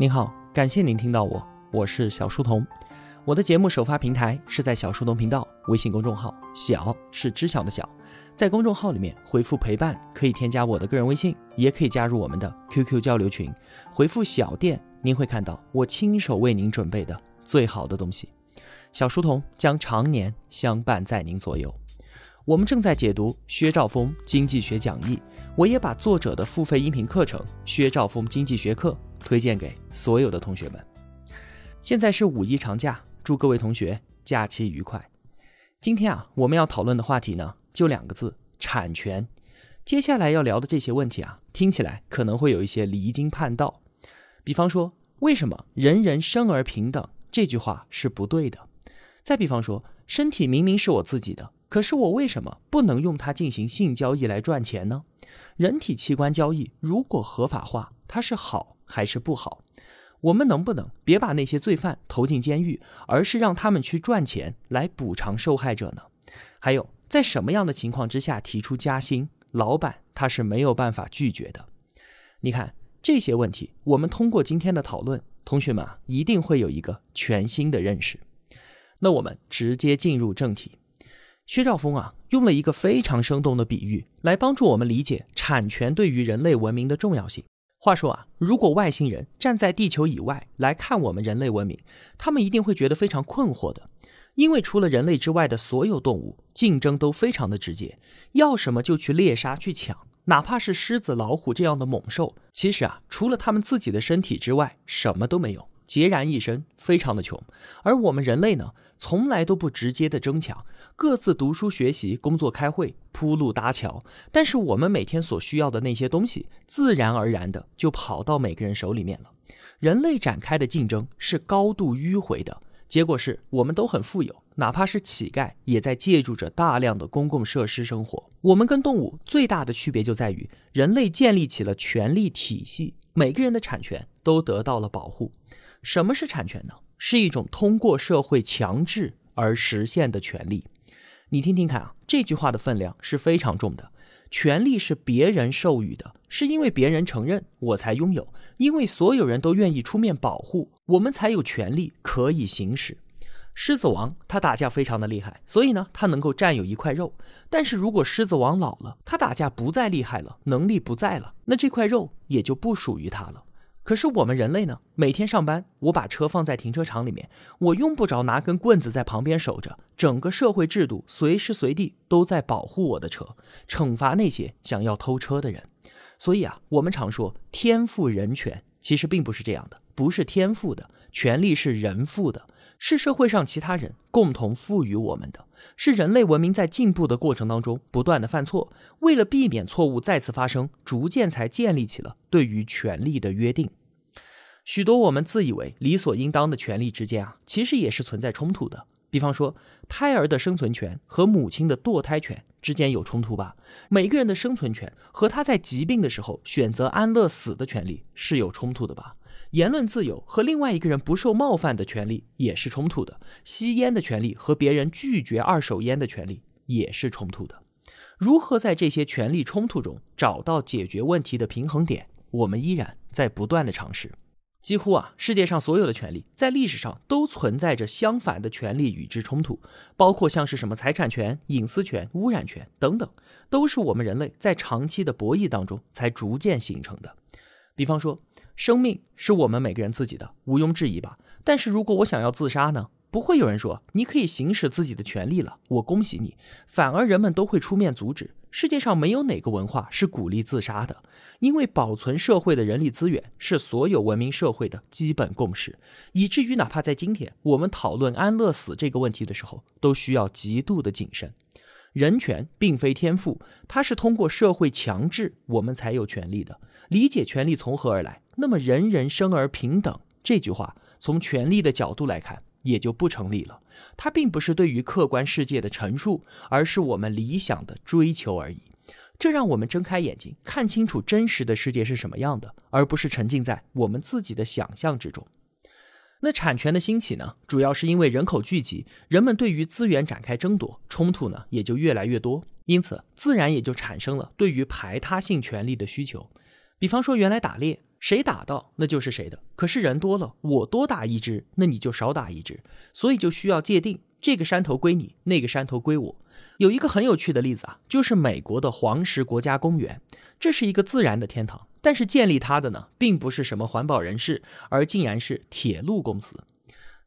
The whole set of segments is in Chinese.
您好，感谢您听到我，我是小书童。我的节目首发平台是在小书童频道微信公众号，小是知晓的小，在公众号里面回复陪伴，可以添加我的个人微信，也可以加入我们的 QQ 交流群。回复小店，您会看到我亲手为您准备的最好的东西。小书童将常年相伴在您左右。我们正在解读薛兆丰经济学讲义，我也把作者的付费音频课程《薛兆丰经济学课》推荐给所有的同学们。现在是五一长假，祝各位同学假期愉快。今天啊，我们要讨论的话题呢，就两个字：产权。接下来要聊的这些问题啊，听起来可能会有一些离经叛道。比方说，为什么“人人生而平等”这句话是不对的？再比方说，身体明明是我自己的。可是我为什么不能用它进行性交易来赚钱呢？人体器官交易如果合法化，它是好还是不好？我们能不能别把那些罪犯投进监狱，而是让他们去赚钱来补偿受害者呢？还有，在什么样的情况之下提出加薪，老板他是没有办法拒绝的？你看这些问题，我们通过今天的讨论，同学们啊一定会有一个全新的认识。那我们直接进入正题。薛兆丰啊，用了一个非常生动的比喻来帮助我们理解产权对于人类文明的重要性。话说啊，如果外星人站在地球以外来看我们人类文明，他们一定会觉得非常困惑的，因为除了人类之外的所有动物竞争都非常的直接，要什么就去猎杀去抢，哪怕是狮子、老虎这样的猛兽，其实啊，除了他们自己的身体之外，什么都没有。孑然一身，非常的穷，而我们人类呢，从来都不直接的争抢，各自读书学习、工作开会、铺路搭桥。但是我们每天所需要的那些东西，自然而然的就跑到每个人手里面了。人类展开的竞争是高度迂回的，结果是我们都很富有，哪怕是乞丐也在借助着大量的公共设施生活。我们跟动物最大的区别就在于，人类建立起了权力体系，每个人的产权都得到了保护。什么是产权呢？是一种通过社会强制而实现的权利。你听听看啊，这句话的分量是非常重的。权利是别人授予的，是因为别人承认我才拥有，因为所有人都愿意出面保护我们，才有权利可以行使。狮子王他打架非常的厉害，所以呢，他能够占有一块肉。但是如果狮子王老了，他打架不再厉害了，能力不在了，那这块肉也就不属于他了。可是我们人类呢？每天上班，我把车放在停车场里面，我用不着拿根棍子在旁边守着。整个社会制度随时随地都在保护我的车，惩罚那些想要偷车的人。所以啊，我们常说天赋人权，其实并不是这样的，不是天赋的，权利是人赋的。是社会上其他人共同赋予我们的，是人类文明在进步的过程当中不断的犯错，为了避免错误再次发生，逐渐才建立起了对于权利的约定。许多我们自以为理所应当的权利之间啊，其实也是存在冲突的。比方说，胎儿的生存权和母亲的堕胎权之间有冲突吧？每个人的生存权和他在疾病的时候选择安乐死的权利是有冲突的吧？言论自由和另外一个人不受冒犯的权利也是冲突的，吸烟的权利和别人拒绝二手烟的权利也是冲突的。如何在这些权利冲突中找到解决问题的平衡点？我们依然在不断的尝试。几乎啊，世界上所有的权利在历史上都存在着相反的权利与之冲突，包括像是什么财产权、隐私权、污染权等等，都是我们人类在长期的博弈当中才逐渐形成的。比方说。生命是我们每个人自己的，毋庸置疑吧。但是如果我想要自杀呢？不会有人说你可以行使自己的权利了，我恭喜你。反而人们都会出面阻止。世界上没有哪个文化是鼓励自杀的，因为保存社会的人力资源是所有文明社会的基本共识，以至于哪怕在今天我们讨论安乐死这个问题的时候，都需要极度的谨慎。人权并非天赋，它是通过社会强制我们才有权利的。理解权利从何而来，那么“人人生而平等”这句话，从权利的角度来看，也就不成立了。它并不是对于客观世界的陈述，而是我们理想的追求而已。这让我们睁开眼睛，看清楚真实的世界是什么样的，而不是沉浸在我们自己的想象之中。那产权的兴起呢，主要是因为人口聚集，人们对于资源展开争夺，冲突呢也就越来越多，因此自然也就产生了对于排他性权利的需求。比方说，原来打猎谁打到那就是谁的。可是人多了，我多打一只，那你就少打一只，所以就需要界定这个山头归你，那个山头归我。有一个很有趣的例子啊，就是美国的黄石国家公园，这是一个自然的天堂，但是建立它的呢，并不是什么环保人士，而竟然是铁路公司。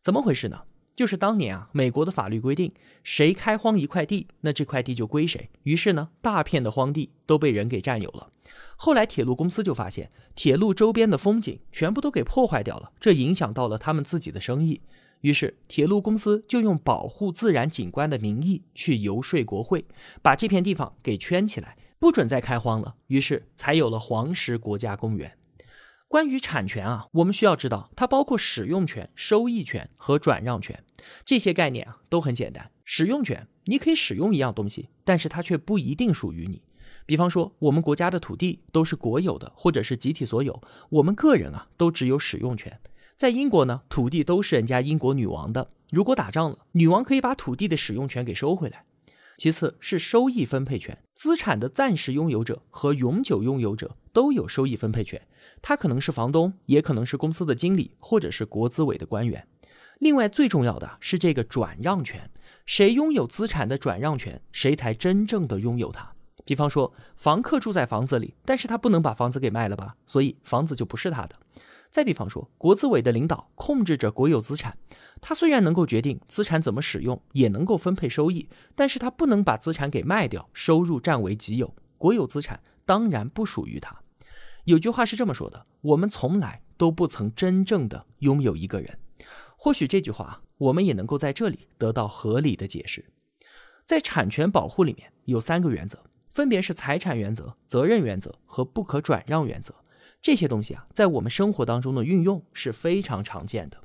怎么回事呢？就是当年啊，美国的法律规定，谁开荒一块地，那这块地就归谁。于是呢，大片的荒地都被人给占有了。后来铁路公司就发现，铁路周边的风景全部都给破坏掉了，这影响到了他们自己的生意。于是铁路公司就用保护自然景观的名义去游说国会，把这片地方给圈起来，不准再开荒了。于是才有了黄石国家公园。关于产权啊，我们需要知道，它包括使用权、收益权和转让权这些概念啊，都很简单。使用权，你可以使用一样东西，但是它却不一定属于你。比方说，我们国家的土地都是国有的，或者是集体所有，我们个人啊都只有使用权。在英国呢，土地都是人家英国女王的，如果打仗了，女王可以把土地的使用权给收回来。其次是收益分配权，资产的暂时拥有者和永久拥有者都有收益分配权。他可能是房东，也可能是公司的经理，或者是国资委的官员。另外最重要的是这个转让权，谁拥有资产的转让权，谁才真正的拥有它。比方说，房客住在房子里，但是他不能把房子给卖了吧，所以房子就不是他的。再比方说，国资委的领导控制着国有资产。他虽然能够决定资产怎么使用，也能够分配收益，但是他不能把资产给卖掉，收入占为己有。国有资产当然不属于他。有句话是这么说的：我们从来都不曾真正的拥有一个人。或许这句话我们也能够在这里得到合理的解释。在产权保护里面有三个原则，分别是财产原则、责任原则和不可转让原则。这些东西啊，在我们生活当中的运用是非常常见的。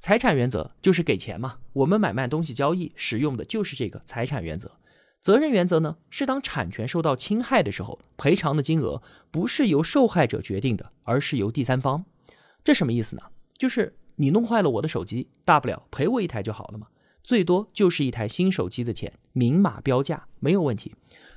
财产原则就是给钱嘛，我们买卖东西交易使用的就是这个财产原则。责任原则呢，是当产权受到侵害的时候，赔偿的金额不是由受害者决定的，而是由第三方。这什么意思呢？就是你弄坏了我的手机，大不了赔我一台就好了嘛，最多就是一台新手机的钱，明码标价没有问题。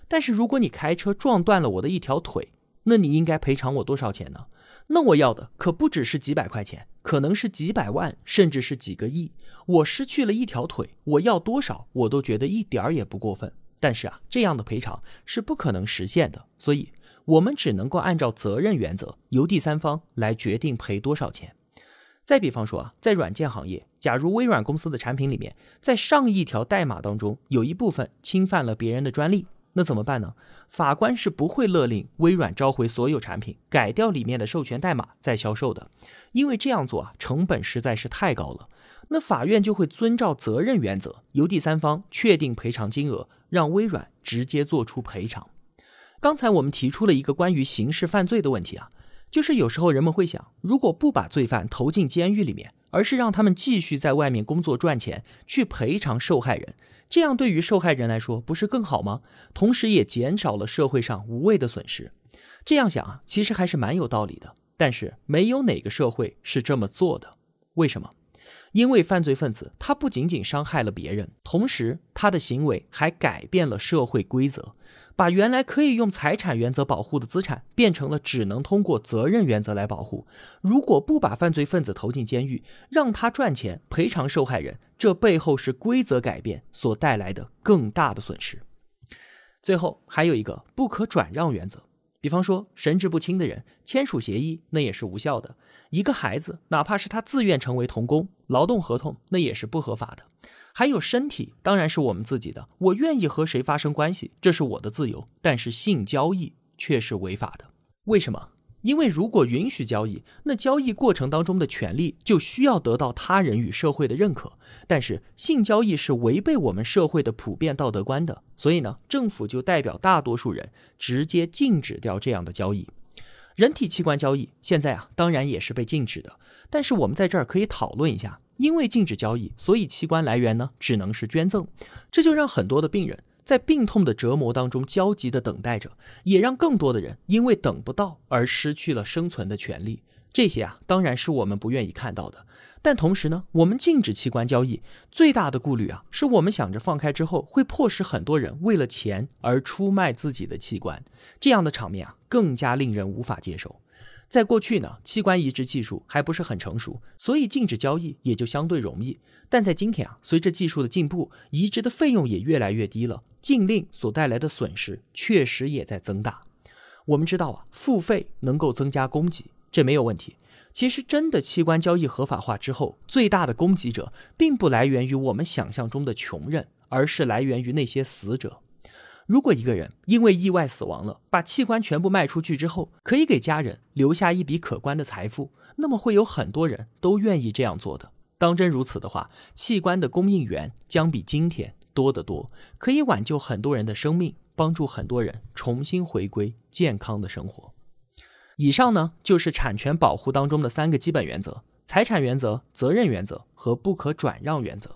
但是如果你开车撞断了我的一条腿，那你应该赔偿我多少钱呢？那我要的可不只是几百块钱，可能是几百万，甚至是几个亿。我失去了一条腿，我要多少我都觉得一点儿也不过分。但是啊，这样的赔偿是不可能实现的，所以我们只能够按照责任原则，由第三方来决定赔多少钱。再比方说啊，在软件行业，假如微软公司的产品里面，在上亿条代码当中有一部分侵犯了别人的专利。那怎么办呢？法官是不会勒令微软召回所有产品，改掉里面的授权代码再销售的，因为这样做啊，成本实在是太高了。那法院就会遵照责任原则，由第三方确定赔偿金额，让微软直接做出赔偿。刚才我们提出了一个关于刑事犯罪的问题啊，就是有时候人们会想，如果不把罪犯投进监狱里面，而是让他们继续在外面工作赚钱，去赔偿受害人。这样对于受害人来说不是更好吗？同时也减少了社会上无谓的损失。这样想啊，其实还是蛮有道理的。但是没有哪个社会是这么做的。为什么？因为犯罪分子他不仅仅伤害了别人，同时他的行为还改变了社会规则。把原来可以用财产原则保护的资产，变成了只能通过责任原则来保护。如果不把犯罪分子投进监狱，让他赚钱赔偿受害人，这背后是规则改变所带来的更大的损失。最后还有一个不可转让原则，比方说神志不清的人签署协议，那也是无效的；一个孩子哪怕是他自愿成为童工，劳动合同那也是不合法的。还有身体当然是我们自己的，我愿意和谁发生关系，这是我的自由。但是性交易却是违法的，为什么？因为如果允许交易，那交易过程当中的权利就需要得到他人与社会的认可。但是性交易是违背我们社会的普遍道德观的，所以呢，政府就代表大多数人直接禁止掉这样的交易。人体器官交易现在啊，当然也是被禁止的。但是我们在这儿可以讨论一下。因为禁止交易，所以器官来源呢只能是捐赠，这就让很多的病人在病痛的折磨当中焦急的等待着，也让更多的人因为等不到而失去了生存的权利。这些啊，当然是我们不愿意看到的。但同时呢，我们禁止器官交易最大的顾虑啊，是我们想着放开之后会迫使很多人为了钱而出卖自己的器官，这样的场面啊，更加令人无法接受。在过去呢，器官移植技术还不是很成熟，所以禁止交易也就相对容易。但在今天啊，随着技术的进步，移植的费用也越来越低了，禁令所带来的损失确实也在增大。我们知道啊，付费能够增加供给，这没有问题。其实，真的器官交易合法化之后，最大的供给者并不来源于我们想象中的穷人，而是来源于那些死者。如果一个人因为意外死亡了，把器官全部卖出去之后，可以给家人留下一笔可观的财富，那么会有很多人都愿意这样做的。当真如此的话，器官的供应源将比今天多得多，可以挽救很多人的生命，帮助很多人重新回归健康的生活。以上呢，就是产权保护当中的三个基本原则：财产原则、责任原则和不可转让原则。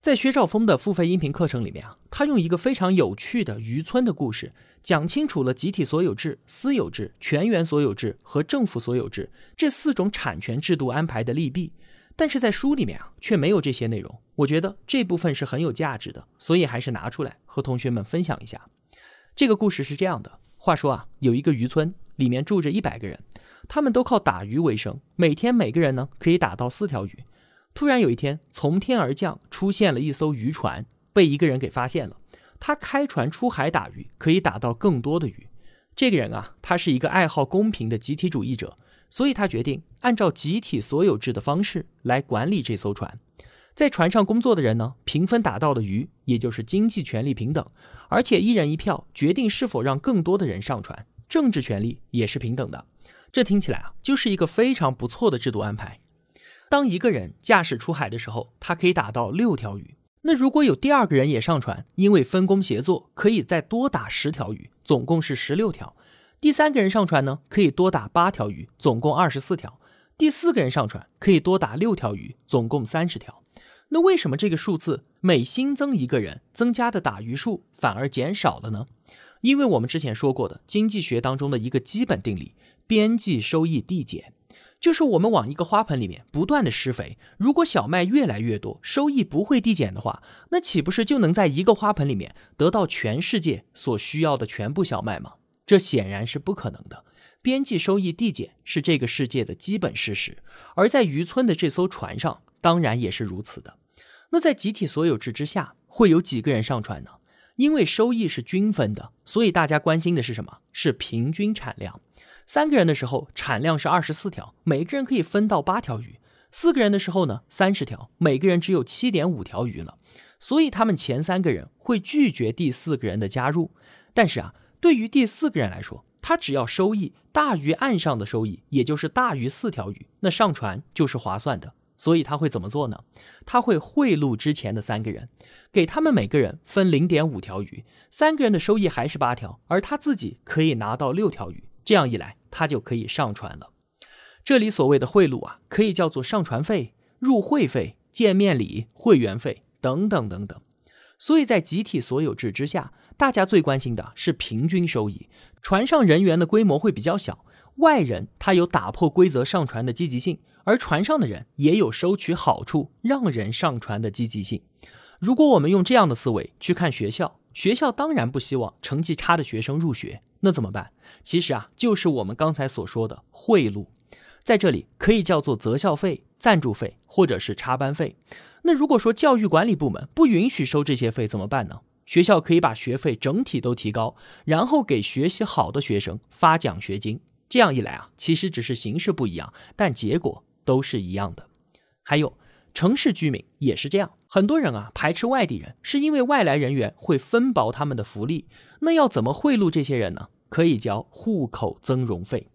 在薛兆丰的付费音频课程里面啊，他用一个非常有趣的渔村的故事，讲清楚了集体所有制、私有制、全员所有制和政府所有制这四种产权制度安排的利弊。但是在书里面啊，却没有这些内容。我觉得这部分是很有价值的，所以还是拿出来和同学们分享一下。这个故事是这样的：话说啊，有一个渔村，里面住着一百个人，他们都靠打鱼为生，每天每个人呢可以打到四条鱼。突然有一天，从天而降出现了一艘渔船，被一个人给发现了。他开船出海打鱼，可以打到更多的鱼。这个人啊，他是一个爱好公平的集体主义者，所以他决定按照集体所有制的方式来管理这艘船。在船上工作的人呢，平分打到的鱼，也就是经济权利平等，而且一人一票决定是否让更多的人上船，政治权利也是平等的。这听起来啊，就是一个非常不错的制度安排。当一个人驾驶出海的时候，他可以打到六条鱼。那如果有第二个人也上船，因为分工协作，可以再多打十条鱼，总共是十六条。第三个人上船呢，可以多打八条鱼，总共二十四条。第四个人上船可以多打六条鱼，总共三十条。那为什么这个数字每新增一个人，增加的打鱼数反而减少了呢？因为我们之前说过的经济学当中的一个基本定理：边际收益递减。就是我们往一个花盆里面不断的施肥，如果小麦越来越多，收益不会递减的话，那岂不是就能在一个花盆里面得到全世界所需要的全部小麦吗？这显然是不可能的。边际收益递减是这个世界的基本事实，而在渔村的这艘船上，当然也是如此的。那在集体所有制之下，会有几个人上船呢？因为收益是均分的，所以大家关心的是什么？是平均产量。三个人的时候，产量是二十四条，每个人可以分到八条鱼；四个人的时候呢，三十条，每个人只有七点五条鱼了。所以他们前三个人会拒绝第四个人的加入。但是啊，对于第四个人来说，他只要收益大于岸上的收益，也就是大于四条鱼，那上船就是划算的。所以他会怎么做呢？他会贿赂之前的三个人，给他们每个人分零点五条鱼，三个人的收益还是八条，而他自己可以拿到六条鱼。这样一来。他就可以上船了。这里所谓的贿赂啊，可以叫做上船费、入会费、见面礼、会员费等等等等。所以在集体所有制之下，大家最关心的是平均收益。船上人员的规模会比较小，外人他有打破规则上船的积极性，而船上的人也有收取好处、让人上船的积极性。如果我们用这样的思维去看学校，学校当然不希望成绩差的学生入学。那怎么办？其实啊，就是我们刚才所说的贿赂，在这里可以叫做择校费、赞助费或者是插班费。那如果说教育管理部门不允许收这些费怎么办呢？学校可以把学费整体都提高，然后给学习好的学生发奖学金。这样一来啊，其实只是形式不一样，但结果都是一样的。还有城市居民也是这样，很多人啊排斥外地人，是因为外来人员会分薄他们的福利。那要怎么贿赂这些人呢？可以交户口增容费。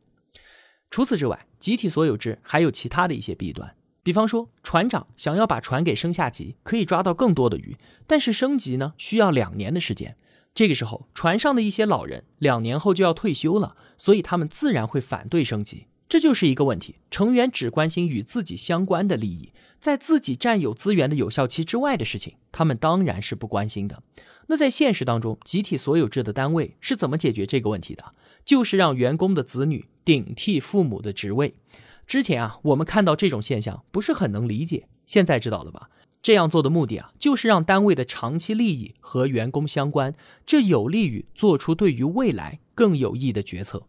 除此之外，集体所有制还有其他的一些弊端。比方说，船长想要把船给升下级，可以抓到更多的鱼，但是升级呢需要两年的时间。这个时候，船上的一些老人两年后就要退休了，所以他们自然会反对升级。这就是一个问题：成员只关心与自己相关的利益，在自己占有资源的有效期之外的事情，他们当然是不关心的。那在现实当中，集体所有制的单位是怎么解决这个问题的？就是让员工的子女顶替父母的职位。之前啊，我们看到这种现象不是很能理解，现在知道了吧？这样做的目的啊，就是让单位的长期利益和员工相关，这有利于做出对于未来更有益的决策。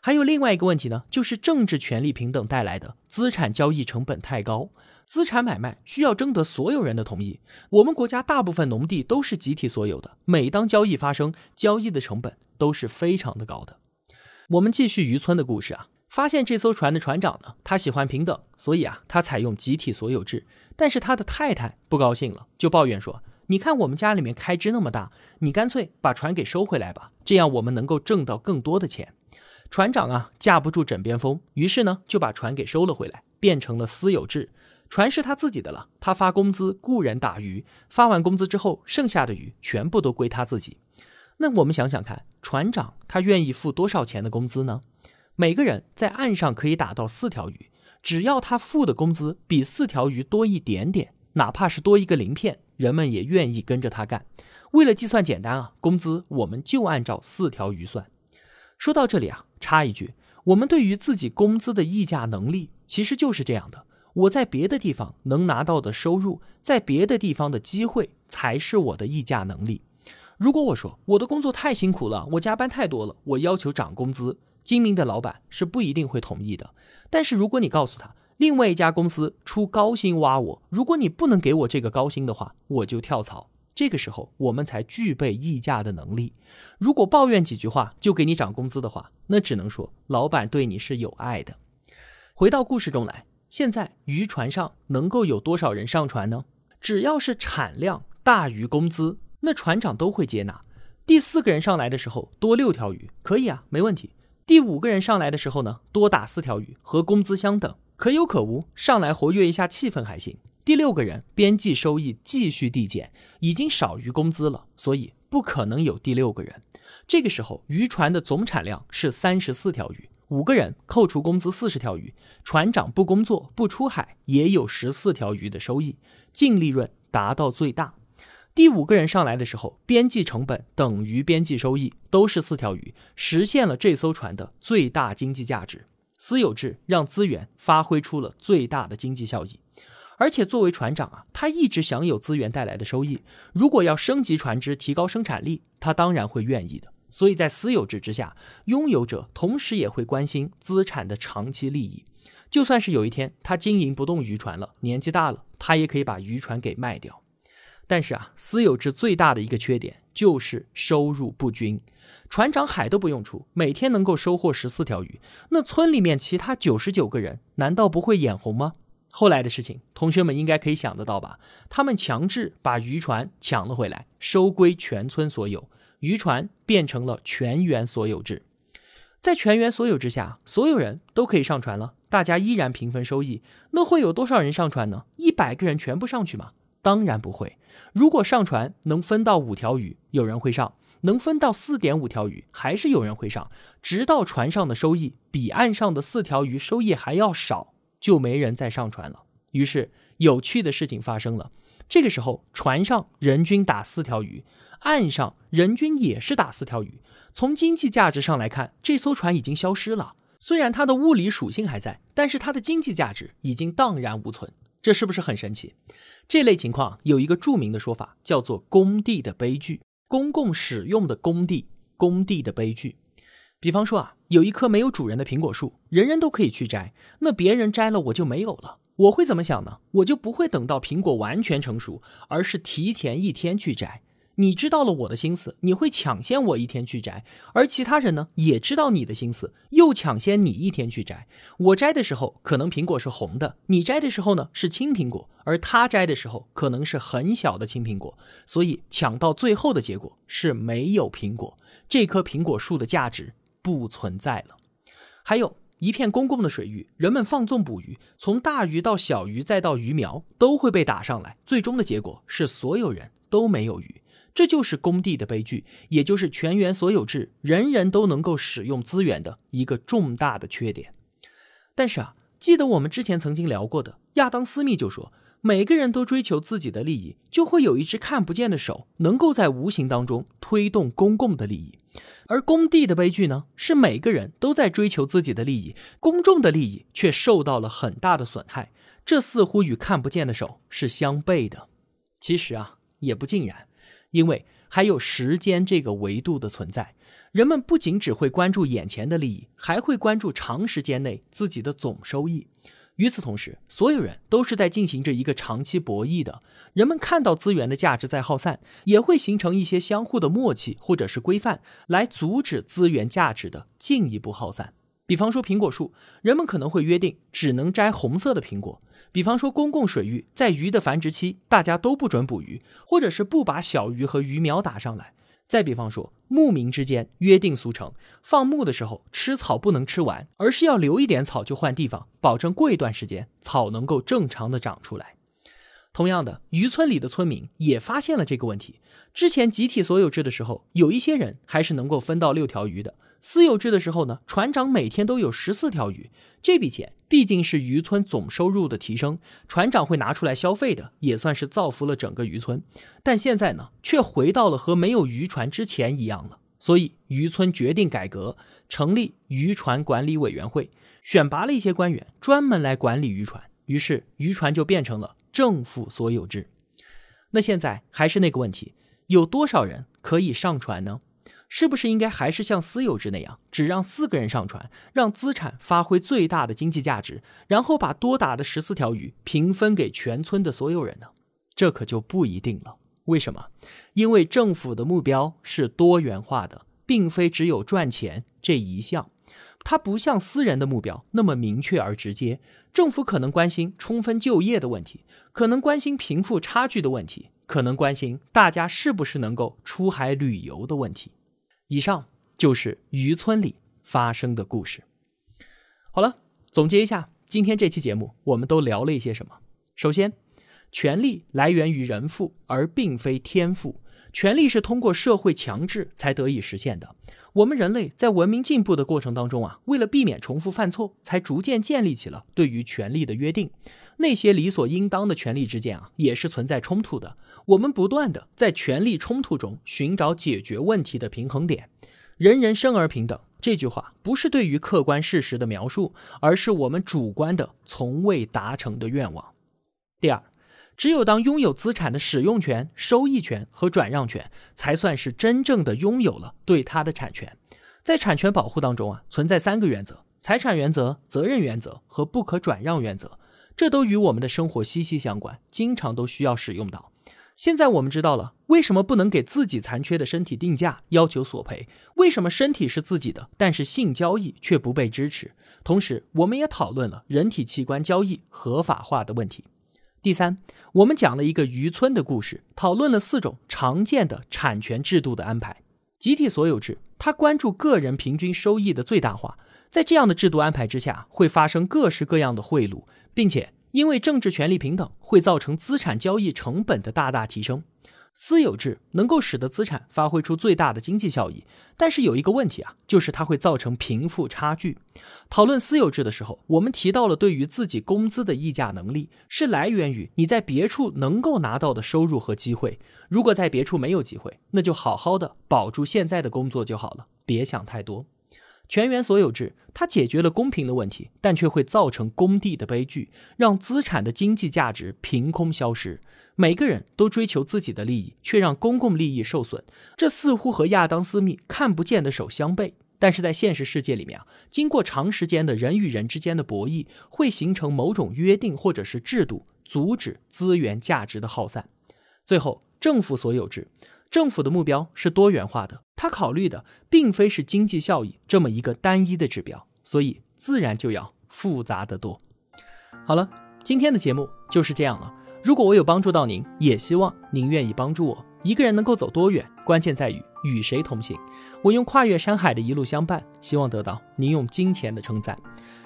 还有另外一个问题呢，就是政治权利平等带来的资产交易成本太高。资产买卖需要征得所有人的同意。我们国家大部分农地都是集体所有的，每当交易发生，交易的成本都是非常的高的。我们继续渔村的故事啊，发现这艘船的船长呢，他喜欢平等，所以啊，他采用集体所有制。但是他的太太不高兴了，就抱怨说：“你看我们家里面开支那么大，你干脆把船给收回来吧，这样我们能够挣到更多的钱。”船长啊，架不住枕边风，于是呢，就把船给收了回来，变成了私有制。船是他自己的了，他发工资雇人打鱼，发完工资之后，剩下的鱼全部都归他自己。那我们想想看，船长他愿意付多少钱的工资呢？每个人在岸上可以打到四条鱼，只要他付的工资比四条鱼多一点点，哪怕是多一个鳞片，人们也愿意跟着他干。为了计算简单啊，工资我们就按照四条鱼算。说到这里啊，插一句，我们对于自己工资的议价能力，其实就是这样的。我在别的地方能拿到的收入，在别的地方的机会，才是我的议价能力。如果我说我的工作太辛苦了，我加班太多了，我要求涨工资，精明的老板是不一定会同意的。但是如果你告诉他，另外一家公司出高薪挖我，如果你不能给我这个高薪的话，我就跳槽。这个时候我们才具备议价的能力。如果抱怨几句话就给你涨工资的话，那只能说老板对你是有爱的。回到故事中来。现在渔船上能够有多少人上船呢？只要是产量大于工资，那船长都会接纳。第四个人上来的时候多六条鱼，可以啊，没问题。第五个人上来的时候呢，多打四条鱼，和工资相等，可有可无。上来活跃一下气氛还行。第六个人边际收益继续递减，已经少于工资了，所以不可能有第六个人。这个时候渔船的总产量是三十四条鱼。五个人扣除工资四十条鱼，船长不工作不出海也有十四条鱼的收益，净利润达到最大。第五个人上来的时候，边际成本等于边际收益，都是四条鱼，实现了这艘船的最大经济价值。私有制让资源发挥出了最大的经济效益，而且作为船长啊，他一直享有资源带来的收益。如果要升级船只，提高生产力，他当然会愿意的。所以在私有制之下，拥有者同时也会关心资产的长期利益。就算是有一天他经营不动渔船了，年纪大了，他也可以把渔船给卖掉。但是啊，私有制最大的一个缺点就是收入不均。船长海都不用出，每天能够收获十四条鱼，那村里面其他九十九个人难道不会眼红吗？后来的事情，同学们应该可以想得到吧？他们强制把渔船抢了回来，收归全村所有。渔船变成了全员所有制，在全员所有之下，所有人都可以上船了，大家依然平分收益。那会有多少人上船呢？一百个人全部上去吗？当然不会。如果上船能分到五条鱼，有人会上；能分到四点五条鱼，还是有人会上。直到船上的收益比岸上的四条鱼收益还要少，就没人再上船了。于是有趣的事情发生了，这个时候船上人均打四条鱼。岸上人均也是打四条鱼，从经济价值上来看，这艘船已经消失了。虽然它的物理属性还在，但是它的经济价值已经荡然无存。这是不是很神奇？这类情况有一个著名的说法，叫做“工地的悲剧”。公共使用的工地，工地的悲剧。比方说啊，有一棵没有主人的苹果树，人人都可以去摘，那别人摘了我就没有了。我会怎么想呢？我就不会等到苹果完全成熟，而是提前一天去摘。你知道了我的心思，你会抢先我一天去摘，而其他人呢，也知道你的心思，又抢先你一天去摘。我摘的时候可能苹果是红的，你摘的时候呢是青苹果，而他摘的时候可能是很小的青苹果，所以抢到最后的结果是没有苹果，这棵苹果树的价值不存在了。还有一片公共的水域，人们放纵捕鱼，从大鱼到小鱼再到鱼苗都会被打上来，最终的结果是所有人都没有鱼。这就是工地的悲剧，也就是全员所有制，人人都能够使用资源的一个重大的缺点。但是啊，记得我们之前曾经聊过的，亚当·斯密就说，每个人都追求自己的利益，就会有一只看不见的手，能够在无形当中推动公共的利益。而工地的悲剧呢，是每个人都在追求自己的利益，公众的利益却受到了很大的损害。这似乎与看不见的手是相悖的。其实啊，也不尽然。因为还有时间这个维度的存在，人们不仅只会关注眼前的利益，还会关注长时间内自己的总收益。与此同时，所有人都是在进行着一个长期博弈的。人们看到资源的价值在耗散，也会形成一些相互的默契或者是规范，来阻止资源价值的进一步耗散。比方说苹果树，人们可能会约定只能摘红色的苹果；比方说公共水域，在鱼的繁殖期，大家都不准捕鱼，或者是不把小鱼和鱼苗打上来。再比方说，牧民之间约定俗成，放牧的时候吃草不能吃完，而是要留一点草就换地方，保证过一段时间草能够正常的长出来。同样的，渔村里的村民也发现了这个问题。之前集体所有制的时候，有一些人还是能够分到六条鱼的。私有制的时候呢，船长每天都有十四条鱼，这笔钱毕竟是渔村总收入的提升，船长会拿出来消费的，也算是造福了整个渔村。但现在呢，却回到了和没有渔船之前一样了。所以渔村决定改革，成立渔船管理委员会，选拔了一些官员专门来管理渔船，于是渔船就变成了政府所有制。那现在还是那个问题，有多少人可以上船呢？是不是应该还是像私有制那样，只让四个人上船，让资产发挥最大的经济价值，然后把多打的十四条鱼平分给全村的所有人呢？这可就不一定了。为什么？因为政府的目标是多元化的，并非只有赚钱这一项。它不像私人的目标那么明确而直接。政府可能关心充分就业的问题，可能关心贫富差距的问题，可能关心大家是不是能够出海旅游的问题。以上就是渔村里发生的故事。好了，总结一下，今天这期节目我们都聊了一些什么？首先，权力来源于人富，而并非天赋。权力是通过社会强制才得以实现的。我们人类在文明进步的过程当中啊，为了避免重复犯错，才逐渐建立起了对于权力的约定。那些理所应当的权利之间啊，也是存在冲突的。我们不断的在权力冲突中寻找解决问题的平衡点。人人生而平等这句话不是对于客观事实的描述，而是我们主观的从未达成的愿望。第二，只有当拥有资产的使用权、收益权和转让权，才算是真正的拥有了对它的产权。在产权保护当中啊，存在三个原则：财产原则、责任原则和不可转让原则。这都与我们的生活息息相关，经常都需要使用到。现在我们知道了为什么不能给自己残缺的身体定价，要求索赔；为什么身体是自己的，但是性交易却不被支持。同时，我们也讨论了人体器官交易合法化的问题。第三，我们讲了一个渔村的故事，讨论了四种常见的产权制度的安排。集体所有制，它关注个人平均收益的最大化，在这样的制度安排之下，会发生各式各样的贿赂。并且，因为政治权利平等，会造成资产交易成本的大大提升。私有制能够使得资产发挥出最大的经济效益，但是有一个问题啊，就是它会造成贫富差距。讨论私有制的时候，我们提到了对于自己工资的议价能力是来源于你在别处能够拿到的收入和机会。如果在别处没有机会，那就好好的保住现在的工作就好了，别想太多。全员所有制，它解决了公平的问题，但却会造成公地的悲剧，让资产的经济价值凭空消失。每个人都追求自己的利益，却让公共利益受损。这似乎和亚当·斯密看不见的手相悖，但是在现实世界里面啊，经过长时间的人与人之间的博弈，会形成某种约定或者是制度，阻止资源价值的耗散。最后，政府所有制。政府的目标是多元化的，他考虑的并非是经济效益这么一个单一的指标，所以自然就要复杂的多。好了，今天的节目就是这样了。如果我有帮助到您，也希望您愿意帮助我。一个人能够走多远，关键在于与谁同行。我用跨越山海的一路相伴，希望得到您用金钱的称赞。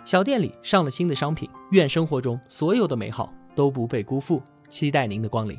小店里上了新的商品，愿生活中所有的美好都不被辜负。期待您的光临。